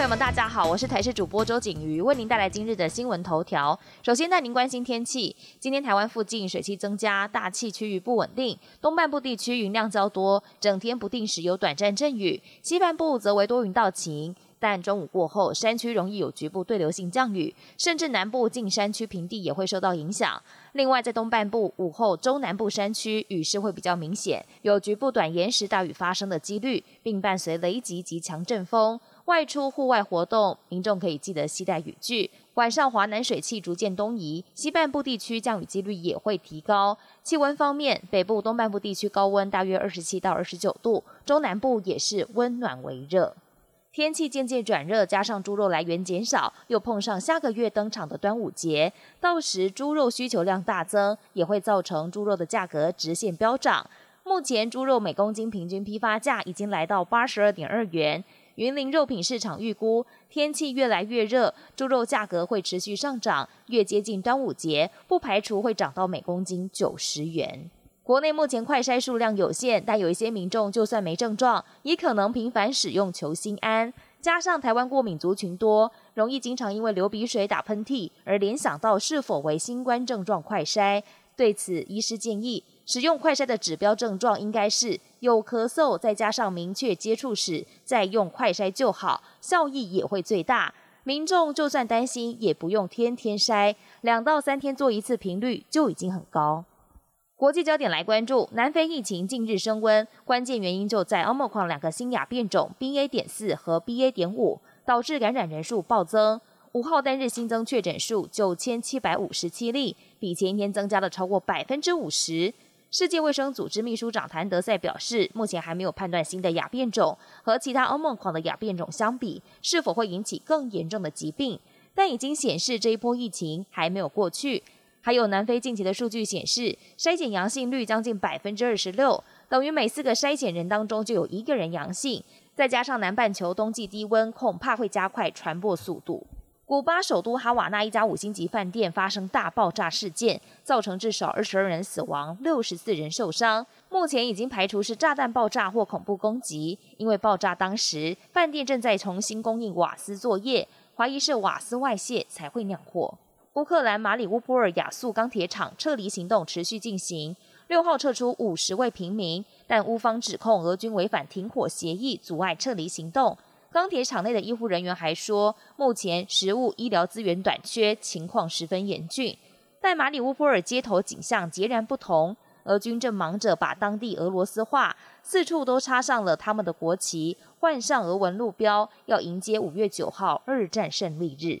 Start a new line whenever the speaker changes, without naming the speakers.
朋友们大家好，我是台视主播周景瑜，为您带来今日的新闻头条。首先带您关心天气，今天台湾附近水汽增加，大气区域不稳定，东半部地区云量较多，整天不定时有短暂阵雨，西半部则为多云到晴。但中午过后，山区容易有局部对流性降雨，甚至南部近山区平地也会受到影响。另外，在东半部午后，中南部山区雨势会比较明显，有局部短延时大雨发生的几率，并伴随雷击及强阵风。外出户外活动，民众可以记得携带雨具。晚上华南水汽逐渐东移，西半部地区降雨几率也会提高。气温方面，北部、东半部地区高温大约二十七到二十九度，中南部也是温暖为热。天气渐渐转热，加上猪肉来源减少，又碰上下个月登场的端午节，到时猪肉需求量大增，也会造成猪肉的价格直线飙涨。目前猪肉每公斤平均批发价已经来到八十二点二元。云林肉品市场预估，天气越来越热，猪肉价格会持续上涨，越接近端午节，不排除会涨到每公斤九十元。国内目前快筛数量有限，但有一些民众就算没症状，也可能频繁使用求心安。加上台湾过敏族群多，容易经常因为流鼻水、打喷嚏而联想到是否为新冠症状快筛。对此，医师建议使用快筛的指标症状应该是有咳嗽，再加上明确接触史，再用快筛就好，效益也会最大。民众就算担心，也不用天天筛，两到三天做一次频率就已经很高。国际焦点来关注，南非疫情近日升温，关键原因就在奥 r 克两个新亚变种 BA. 点四和 BA. 点五，导致感染人数暴增。五号单日新增确诊数九千七百五十七例，比前一天增加了超过百分之五十。世界卫生组织秘书长谭德赛表示，目前还没有判断新的亚变种和其他奥 r 克的亚变种相比，是否会引起更严重的疾病，但已经显示这一波疫情还没有过去。还有南非近期的数据显示，筛检阳性率将近百分之二十六，等于每四个筛检人当中就有一个人阳性。再加上南半球冬季低温，恐怕会加快传播速度。古巴首都哈瓦那一家五星级饭店发生大爆炸事件，造成至少二十二人死亡，六十四人受伤。目前已经排除是炸弹爆炸或恐怖攻击，因为爆炸当时饭店正在重新供应瓦斯作业，怀疑是瓦斯外泄才会酿祸。乌克兰马里乌波尔亚速钢铁厂撤离行动持续进行，六号撤出五十位平民，但乌方指控俄军违反停火协议，阻碍撤离行动。钢铁厂内的医护人员还说，目前食物医疗资源短缺，情况十分严峻。但马里乌波尔街头景象截然不同，俄军正忙着把当地俄罗斯化，四处都插上了他们的国旗，换上俄文路标，要迎接五月九号二战胜利日。